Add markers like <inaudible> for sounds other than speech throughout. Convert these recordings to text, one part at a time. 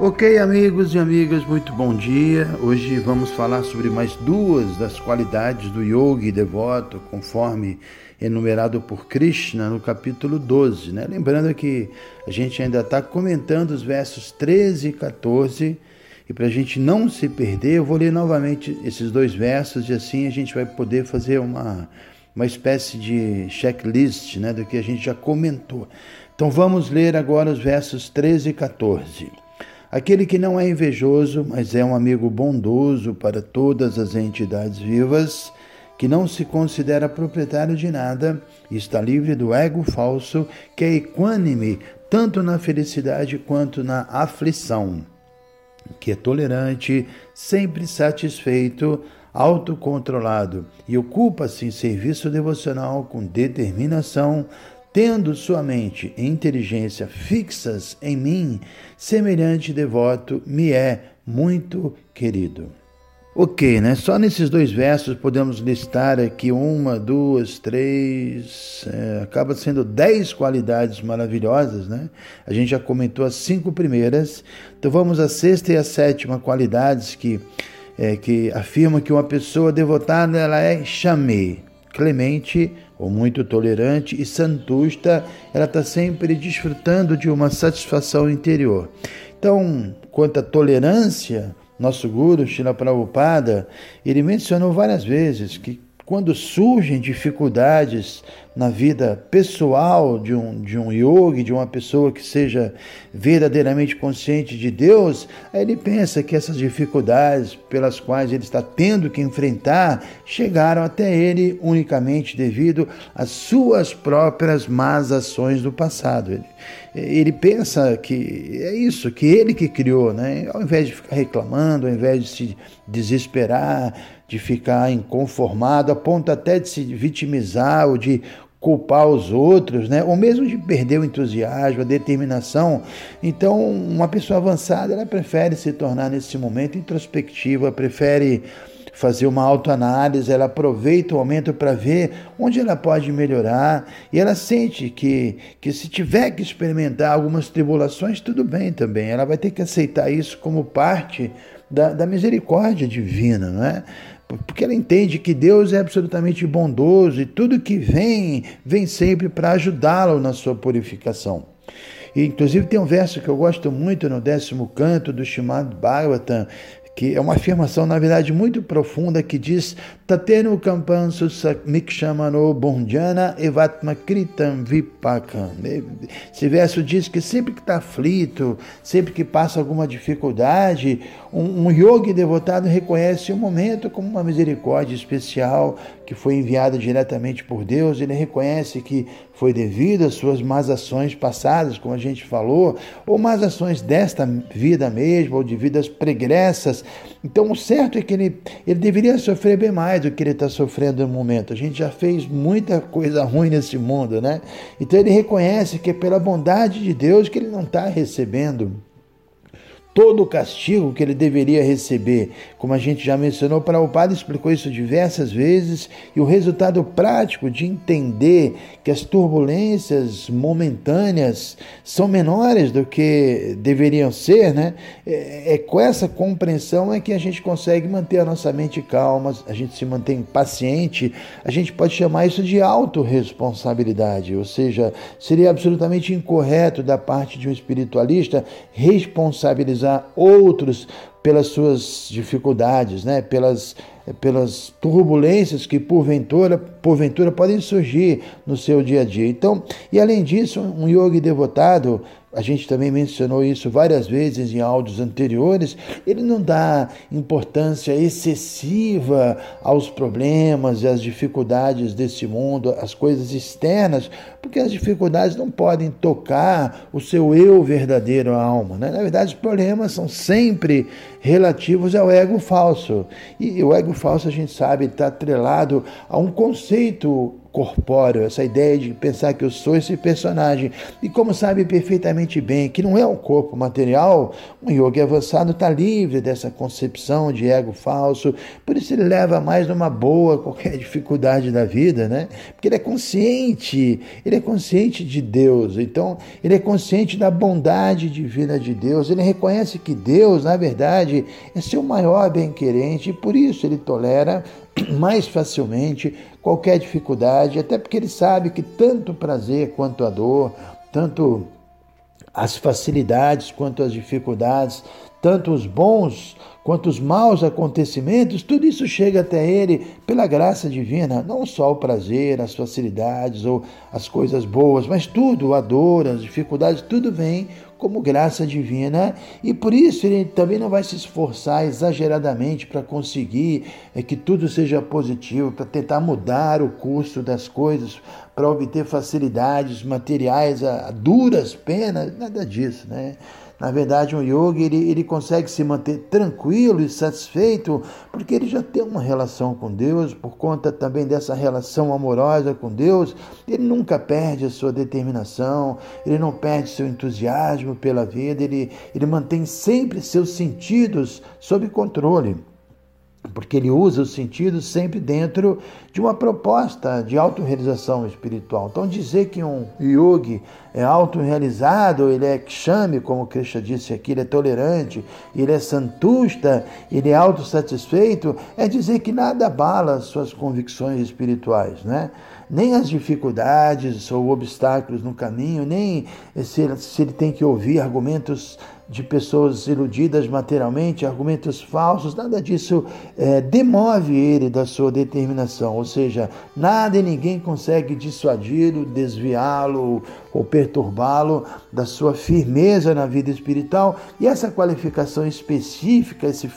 Ok, amigos e amigas, muito bom dia. Hoje vamos falar sobre mais duas das qualidades do yogi devoto, conforme enumerado por Krishna no capítulo 12. Né? Lembrando que a gente ainda está comentando os versos 13 e 14. E para a gente não se perder, eu vou ler novamente esses dois versos e assim a gente vai poder fazer uma, uma espécie de checklist né, do que a gente já comentou. Então vamos ler agora os versos 13 e 14. Aquele que não é invejoso, mas é um amigo bondoso para todas as entidades vivas, que não se considera proprietário de nada está livre do ego falso, que é equânime tanto na felicidade quanto na aflição, que é tolerante, sempre satisfeito, autocontrolado e ocupa-se em serviço devocional com determinação, tendo sua mente e inteligência fixas em mim, semelhante devoto me é muito querido. Ok, né? Só nesses dois versos podemos listar aqui uma, duas, três, é, acaba sendo dez qualidades maravilhosas, né? A gente já comentou as cinco primeiras, então vamos à sexta e à sétima qualidades que, é, que afirma que uma pessoa devotada ela é chamei, clemente ou muito tolerante e santusta, ela está sempre desfrutando de uma satisfação interior. Então, quanto à tolerância, nosso guru, Shila Prabhupada, ele mencionou várias vezes que quando surgem dificuldades na vida pessoal de um, de um yogi, de uma pessoa que seja verdadeiramente consciente de Deus, aí ele pensa que essas dificuldades pelas quais ele está tendo que enfrentar chegaram até ele unicamente devido às suas próprias más ações do passado. Ele, ele pensa que é isso, que ele que criou, né? Ao invés de ficar reclamando, ao invés de se desesperar, de ficar inconformado, a ponto até de se vitimizar ou de culpar os outros, né? ou mesmo de perder o entusiasmo, a determinação. Então, uma pessoa avançada, ela prefere se tornar nesse momento introspectiva, prefere fazer uma autoanálise, ela aproveita o momento para ver onde ela pode melhorar e ela sente que, que se tiver que experimentar algumas tribulações, tudo bem também. Ela vai ter que aceitar isso como parte da, da misericórdia divina, não é? Porque ela entende que Deus é absolutamente bondoso e tudo que vem, vem sempre para ajudá-lo na sua purificação. E, inclusive tem um verso que eu gosto muito no décimo canto do Shimad Bhagavatam, que é uma afirmação, na verdade, muito profunda, que diz Tatenu Kampansu Mikshamano Bondjana Evatma Kritam Vipakam. Esse verso diz que sempre que está aflito, sempre que passa alguma dificuldade, um, um yogi devotado reconhece o momento como uma misericórdia especial que foi enviada diretamente por Deus. Ele reconhece que foi devido às suas más ações passadas, como a gente falou, ou más ações desta vida mesmo, ou de vidas pregressas. Então, o certo é que ele, ele deveria sofrer bem mais do que ele está sofrendo no momento. A gente já fez muita coisa ruim nesse mundo, né? Então, ele reconhece que é pela bondade de Deus que ele não está recebendo todo o castigo que ele deveria receber. Como a gente já mencionou, para o padre explicou isso diversas vezes, e o resultado prático de entender que as turbulências momentâneas são menores do que deveriam ser, né? É, é com essa compreensão é que a gente consegue manter a nossa mente calma, a gente se mantém paciente, a gente pode chamar isso de autorresponsabilidade, ou seja, seria absolutamente incorreto da parte de um espiritualista responsabilizar outros pelas suas dificuldades, né? pelas, pelas turbulências que porventura, porventura podem surgir no seu dia a dia. Então, e além disso, um yogi devotado a gente também mencionou isso várias vezes em áudios anteriores, ele não dá importância excessiva aos problemas e às dificuldades desse mundo, às coisas externas, porque as dificuldades não podem tocar o seu eu verdadeiro, a alma. Né? Na verdade, os problemas são sempre relativos ao ego falso. E o ego falso, a gente sabe, está atrelado a um conceito corpóreo, essa ideia de pensar que eu sou esse personagem. E como sabe perfeitamente bem que não é um corpo material, um yogi avançado está livre dessa concepção de ego falso, por isso ele leva mais numa boa qualquer <laughs> dificuldade da vida, né? Porque ele é consciente, ele é consciente de Deus, então ele é consciente da bondade divina de Deus, ele reconhece que Deus, na verdade, é seu maior bem-querente e por isso ele tolera <clears throat> mais facilmente qualquer dificuldade, até porque ele sabe que tanto o prazer quanto a dor, tanto as facilidades quanto as dificuldades, tanto os bons quanto os maus acontecimentos, tudo isso chega até ele pela graça divina, não só o prazer, as facilidades ou as coisas boas, mas tudo, a dor, as dificuldades, tudo vem como graça divina e por isso ele também não vai se esforçar exageradamente para conseguir é, que tudo seja positivo, para tentar mudar o curso das coisas, para obter facilidades materiais a duras penas, nada disso, né? Na verdade, um yogi ele, ele consegue se manter tranquilo e satisfeito porque ele já tem uma relação com Deus, por conta também dessa relação amorosa com Deus, ele nunca perde a sua determinação, ele não perde seu entusiasmo pela vida, ele, ele mantém sempre seus sentidos sob controle porque ele usa os sentidos sempre dentro de uma proposta de autorrealização espiritual. Então, dizer que um yogi é autorrealizado, ele é kshami, como Krishna disse aqui, ele é tolerante, ele é santusta, ele é autossatisfeito, é dizer que nada abala suas convicções espirituais, né? Nem as dificuldades ou obstáculos no caminho, nem se ele tem que ouvir argumentos de pessoas iludidas materialmente, argumentos falsos, nada disso é, demove ele da sua determinação. Ou seja, nada e ninguém consegue dissuadi-lo, desviá-lo ou perturbá-lo da sua firmeza na vida espiritual. E essa qualificação específica, esse,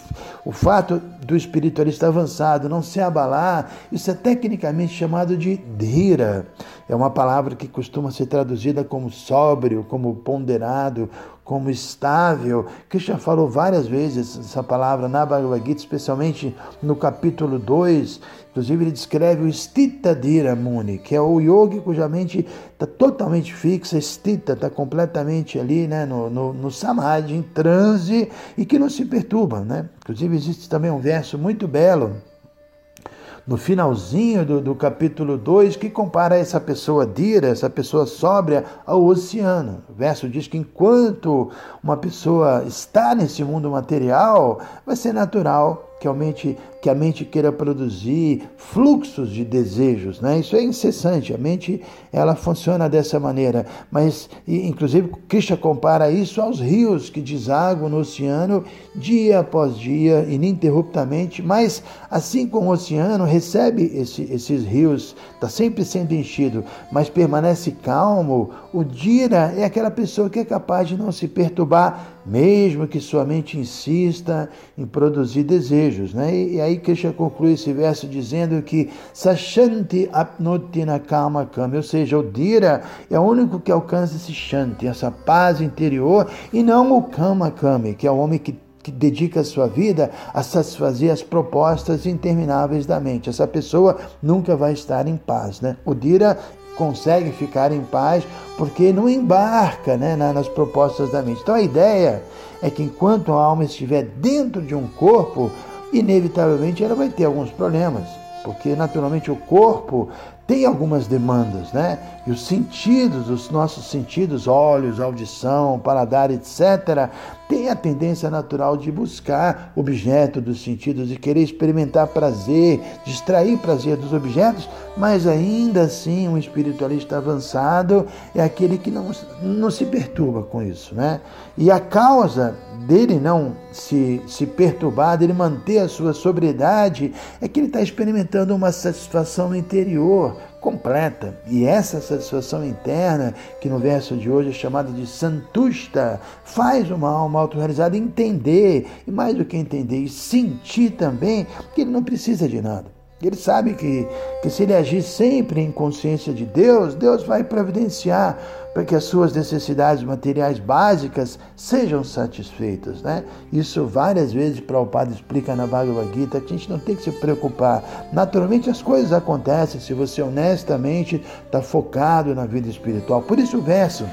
o fato do espiritualista avançado não se abalar, isso é tecnicamente chamado de dhira. É uma palavra que costuma ser traduzida como sóbrio, como ponderado, como estável. Krishna falou várias vezes essa palavra na Bhagavad Gita, especialmente no capítulo 2. Inclusive, ele descreve o Stita Dhira Muni, que é o yogi cuja mente está totalmente fixa, Stita, está completamente ali né, no, no, no Samadhi, em transe, e que não se perturba. Né? Inclusive, existe também um verso muito belo no finalzinho do, do capítulo 2, que compara essa pessoa dira, essa pessoa sóbria, ao oceano. O verso diz que enquanto uma pessoa está nesse mundo material, vai ser natural que a mente, que a mente queira produzir fluxos de desejos, né? Isso é incessante, a mente ela funciona dessa maneira, mas inclusive Krishna compara isso aos rios que desaguam no oceano dia após dia, ininterruptamente, mas assim como o oceano recebe esse, esses rios, está sempre sendo enchido, mas permanece calmo, o Dira é aquela pessoa que é capaz de não se perturbar mesmo que sua mente insista em produzir desejos. Né? E, aí Krishna conclui esse verso dizendo que Sashanti apnotina kama kama, ou seja, o Dira é o único que alcança esse Shanti, essa paz interior, e não o Kama Kami, que é o homem que que dedica a sua vida a satisfazer as propostas intermináveis da mente. Essa pessoa nunca vai estar em paz. Né? O Dira consegue ficar em paz porque não embarca né, nas propostas da mente. Então a ideia é que enquanto a alma estiver dentro de um corpo, inevitavelmente ela vai ter alguns problemas, porque naturalmente o corpo tem algumas demandas, né? E os sentidos, os nossos sentidos, olhos, audição, paladar, etc., tem a tendência natural de buscar objeto dos sentidos, de querer experimentar prazer, de extrair prazer dos objetos, mas ainda assim um espiritualista avançado é aquele que não, não se perturba com isso, né? E a causa dele não se, se perturbar, dele manter a sua sobriedade, é que ele está experimentando uma satisfação interior completa. E essa satisfação interna, que no verso de hoje é chamada de santusta, faz uma alma autorrealizada entender, e mais do que entender, e sentir também que ele não precisa de nada. Ele sabe que, que se ele agir sempre em consciência de Deus, Deus vai providenciar para que as suas necessidades materiais básicas sejam satisfeitas. Né? Isso várias vezes Prabhupada explica na Bhagavad Gita que a gente não tem que se preocupar. Naturalmente as coisas acontecem se você honestamente está focado na vida espiritual. Por isso o verso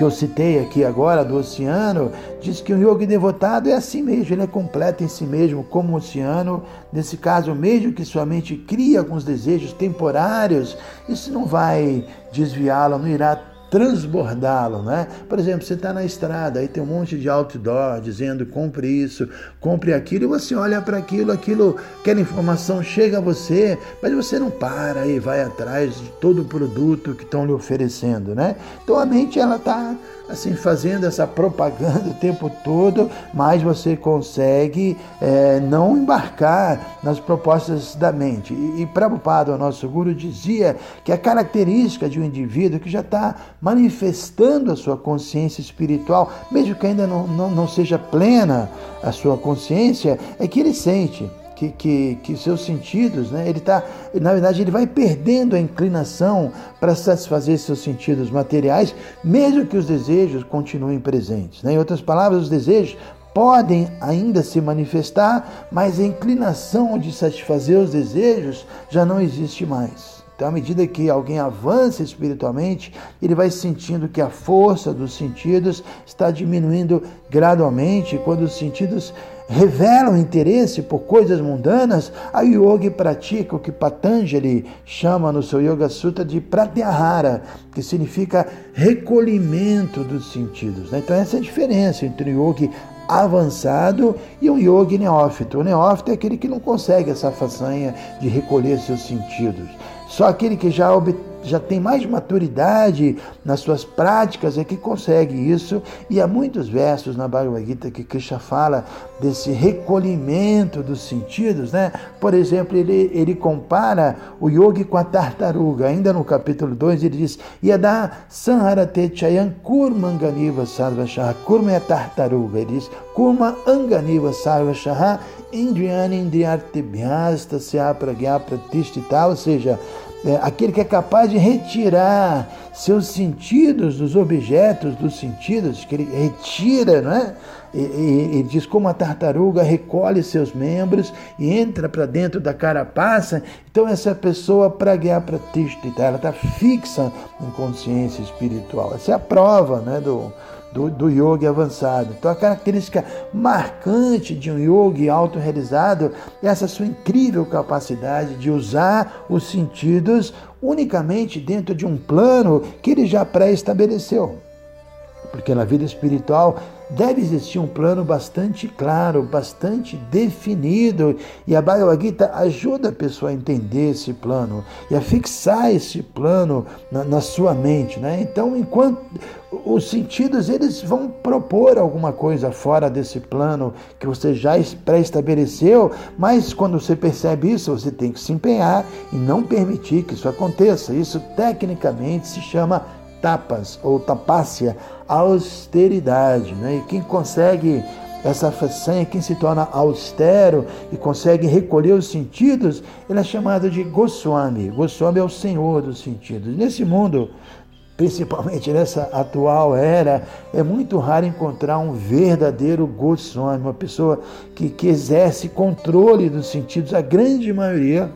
que eu citei aqui agora do oceano, diz que o yogi devotado é assim mesmo, ele é completo em si mesmo, como o oceano. Nesse caso, mesmo que sua mente crie alguns desejos temporários, isso não vai desviá-lo, não irá transbordá-lo, né? Por exemplo, você está na estrada, aí tem um monte de outdoor dizendo compre isso, compre aquilo, e você olha para aquilo, aquilo, aquela informação chega a você, mas você não para e vai atrás de todo o produto que estão lhe oferecendo, né? Então a mente ela está assim fazendo essa propaganda o tempo todo, mas você consegue é, não embarcar nas propostas da mente. E, e Prabhupada, o nosso guru, dizia que a característica de um indivíduo que já está manifestando a sua consciência espiritual, mesmo que ainda não, não, não seja plena a sua consciência, é que ele sente que, que, que seus sentidos, né, ele tá, na verdade, ele vai perdendo a inclinação para satisfazer seus sentidos materiais, mesmo que os desejos continuem presentes. Né? Em outras palavras, os desejos podem ainda se manifestar, mas a inclinação de satisfazer os desejos já não existe mais. Então, à medida que alguém avança espiritualmente, ele vai sentindo que a força dos sentidos está diminuindo gradualmente. Quando os sentidos revelam interesse por coisas mundanas, a yogi pratica o que Patanjali chama no seu Yoga Sutra de pratyahara, que significa recolhimento dos sentidos. Né? Então, essa é a diferença entre o yogi avançado e um yogi neófito. O neófito é aquele que não consegue essa façanha de recolher seus sentidos. Só aquele que já obteve já tem mais maturidade nas suas práticas é que consegue isso. E há muitos versos na Bhagavad Gita que Krishna fala desse recolhimento dos sentidos, né? Por exemplo, ele, ele compara o yogi com a tartaruga. Ainda no capítulo 2 ele diz: Yada sanharate chayan kurma anganiva sarvashaha. Kurma é tartaruga. Ele diz: Kurma anganiva sarvashaha indriyani indriyartibhyasta se apragya pratishtita. Ou seja, é, aquele que é capaz de retirar seus sentidos dos objetos dos sentidos, que ele retira, não é? Ele diz como a tartaruga recolhe seus membros e entra para dentro da carapaça. Então essa pessoa para guiar para ela está fixa em consciência espiritual. Essa é a prova, né, do do, do yogi avançado. Então, a característica marcante de um yogi autorrealizado é essa sua incrível capacidade de usar os sentidos unicamente dentro de um plano que ele já pré-estabeleceu. Porque na vida espiritual deve existir um plano bastante claro, bastante definido, e a Bhagavad Gita ajuda a pessoa a entender esse plano e a fixar esse plano na, na sua mente. Né? Então, enquanto os sentidos eles vão propor alguma coisa fora desse plano que você já pré-estabeleceu, mas quando você percebe isso, você tem que se empenhar e não permitir que isso aconteça. Isso tecnicamente se chama tapas ou tapácia, austeridade. Né? E quem consegue essa façanha, quem se torna austero e consegue recolher os sentidos, ele é chamado de Goswami. Goswami é o senhor dos sentidos. Nesse mundo, principalmente nessa atual era, é muito raro encontrar um verdadeiro Goswami, uma pessoa que, que exerce controle dos sentidos. A grande maioria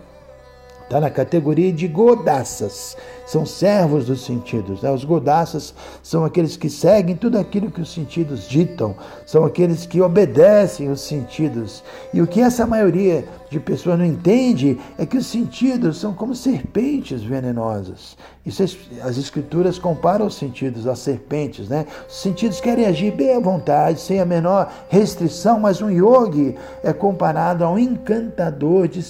está na categoria de godaças são servos dos sentidos. Né? Os godaças são aqueles que seguem tudo aquilo que os sentidos ditam, são aqueles que obedecem os sentidos. E o que essa maioria de pessoas não entende é que os sentidos são como serpentes venenosas. As escrituras comparam os sentidos às serpentes, né? Os sentidos querem agir bem à vontade, sem a menor restrição, mas um yogi é comparado a um encantador de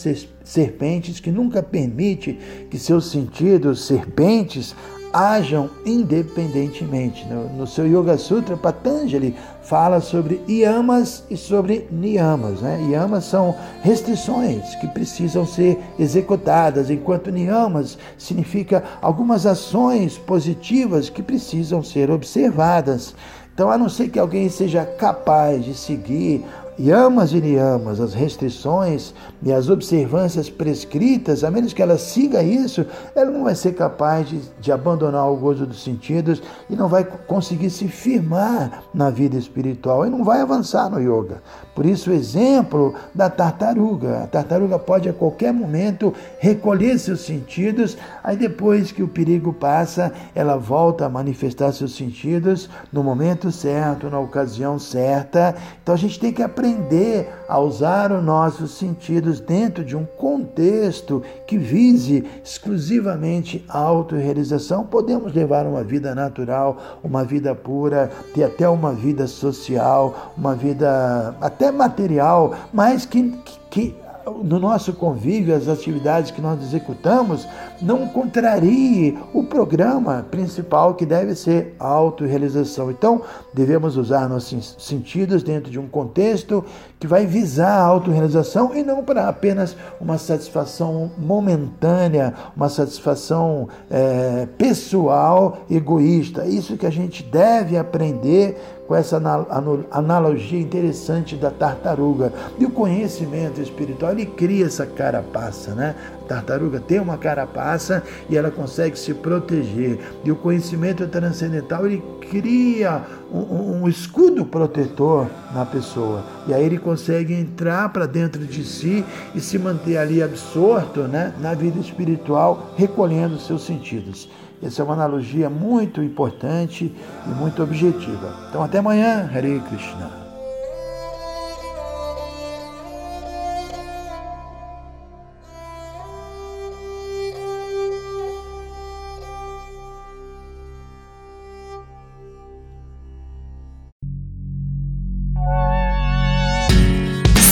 serpentes que nunca permite que seus sentidos, serpentes, ajam independentemente. No, no, seu Yoga Sutra, Patanjali fala sobre yamas e sobre niyamas. Né? Yamas são restrições que precisam ser executadas, enquanto niyamas significa algumas ações positivas que precisam ser observadas. Então, a não ser que alguém seja capaz de seguir yamas e niyamas, as restrições e as observâncias prescritas, a menos que ela siga isso, ela não vai ser capaz de, de abandonar o gozo dos sentidos e não vai conseguir se firmar na vida espiritual e não vai avançar no yoga. Por isso, o exemplo da tartaruga. A tartaruga pode a qualquer momento recolher seus sentidos, aí depois que o perigo passa, ela volta a manifestar seus sentidos no momento certo, na ocasião certa. Então a gente tem que aprender a usar os nossos sentidos dentro de um contexto que vise exclusivamente a autorrealização. Podemos levar uma vida natural, uma vida pura, ter até uma vida social, uma vida até material, mas que, que, que no nosso convívio, as atividades que nós executamos, não contrarie o programa principal que deve ser a autorrealização. Então, devemos usar nossos sentidos dentro de um contexto que vai visar a autorrealização e não para apenas uma satisfação momentânea, uma satisfação é, pessoal, egoísta. Isso que a gente deve aprender com essa analogia interessante da tartaruga. E o conhecimento espiritual, ele cria essa carapaça, né? A tartaruga tem uma carapaça e ela consegue se proteger. E o conhecimento transcendental, ele cria um, um escudo protetor na pessoa. E aí ele consegue entrar para dentro de si e se manter ali absorto né, na vida espiritual, recolhendo seus sentidos. Essa é uma analogia muito importante e muito objetiva. Então, até amanhã, Hare Krishna.